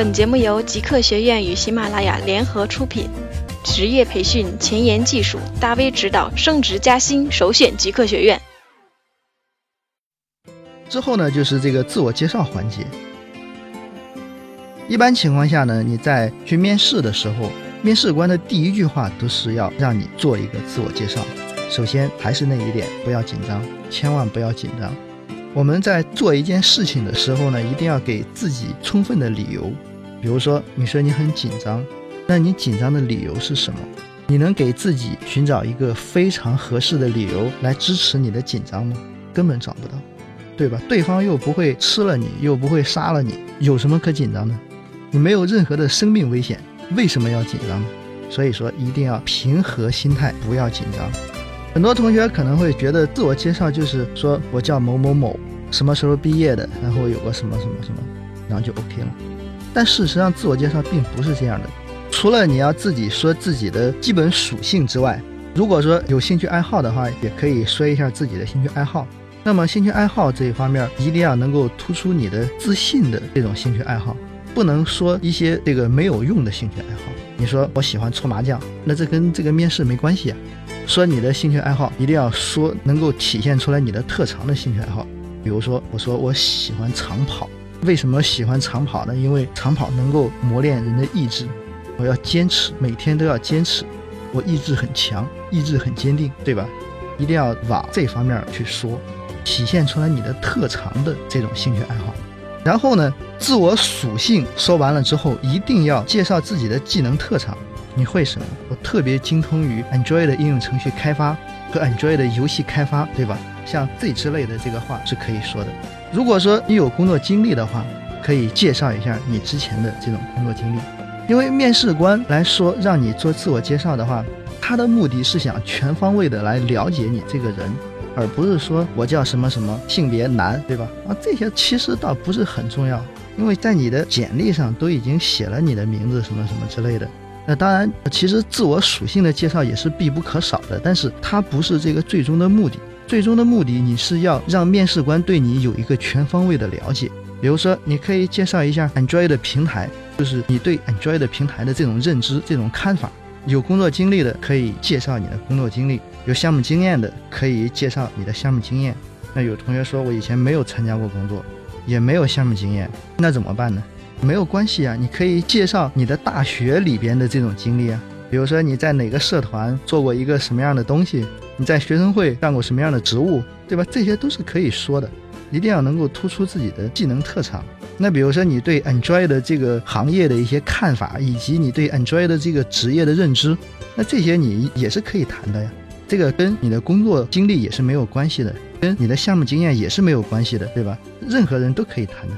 本节目由极客学院与喜马拉雅联合出品，职业培训、前沿技术、大 V 指导、升职加薪，首选极客学院。之后呢，就是这个自我介绍环节。一般情况下呢，你在去面试的时候，面试官的第一句话都是要让你做一个自我介绍。首先还是那一点，不要紧张，千万不要紧张。我们在做一件事情的时候呢，一定要给自己充分的理由。比如说，你说你很紧张，那你紧张的理由是什么？你能给自己寻找一个非常合适的理由来支持你的紧张吗？根本找不到，对吧？对方又不会吃了你，又不会杀了你，有什么可紧张的？你没有任何的生命危险，为什么要紧张呢？所以说，一定要平和心态，不要紧张。很多同学可能会觉得自我介绍就是说我叫某某某，什么时候毕业的，然后有个什么什么什么，然后就 OK 了。但事实上，自我介绍并不是这样的。除了你要自己说自己的基本属性之外，如果说有兴趣爱好的话，也可以说一下自己的兴趣爱好。那么兴趣爱好这一方面，一定要能够突出你的自信的这种兴趣爱好，不能说一些这个没有用的兴趣爱好。你说我喜欢搓麻将，那这跟这个面试没关系啊。说你的兴趣爱好，一定要说能够体现出来你的特长的兴趣爱好。比如说，我说我喜欢长跑，为什么喜欢长跑呢？因为长跑能够磨练人的意志，我要坚持，每天都要坚持，我意志很强，意志很坚定，对吧？一定要往这方面去说，体现出来你的特长的这种兴趣爱好。然后呢，自我属性说完了之后，一定要介绍自己的技能特长。你会什么？我特别精通于 Android 的应用程序开发和 Android 的游戏开发，对吧？像这之类的这个话是可以说的。如果说你有工作经历的话，可以介绍一下你之前的这种工作经历。因为面试官来说让你做自我介绍的话，他的目的是想全方位的来了解你这个人，而不是说我叫什么什么性别男，对吧？啊，这些其实倒不是很重要，因为在你的简历上都已经写了你的名字什么什么之类的。那当然，其实自我属性的介绍也是必不可少的，但是它不是这个最终的目的。最终的目的，你是要让面试官对你有一个全方位的了解。比如说，你可以介绍一下 Android 的平台，就是你对 Android 的平台的这种认知、这种看法。有工作经历的可以介绍你的工作经历，有项目经验的可以介绍你的项目经验。那有同学说我以前没有参加过工作，也没有项目经验，那怎么办呢？没有关系啊，你可以介绍你的大学里边的这种经历啊，比如说你在哪个社团做过一个什么样的东西，你在学生会干过什么样的职务，对吧？这些都是可以说的，一定要能够突出自己的技能特长。那比如说你对 Android 的这个行业的一些看法，以及你对 Android 的这个职业的认知，那这些你也是可以谈的呀。这个跟你的工作经历也是没有关系的，跟你的项目经验也是没有关系的，对吧？任何人都可以谈的。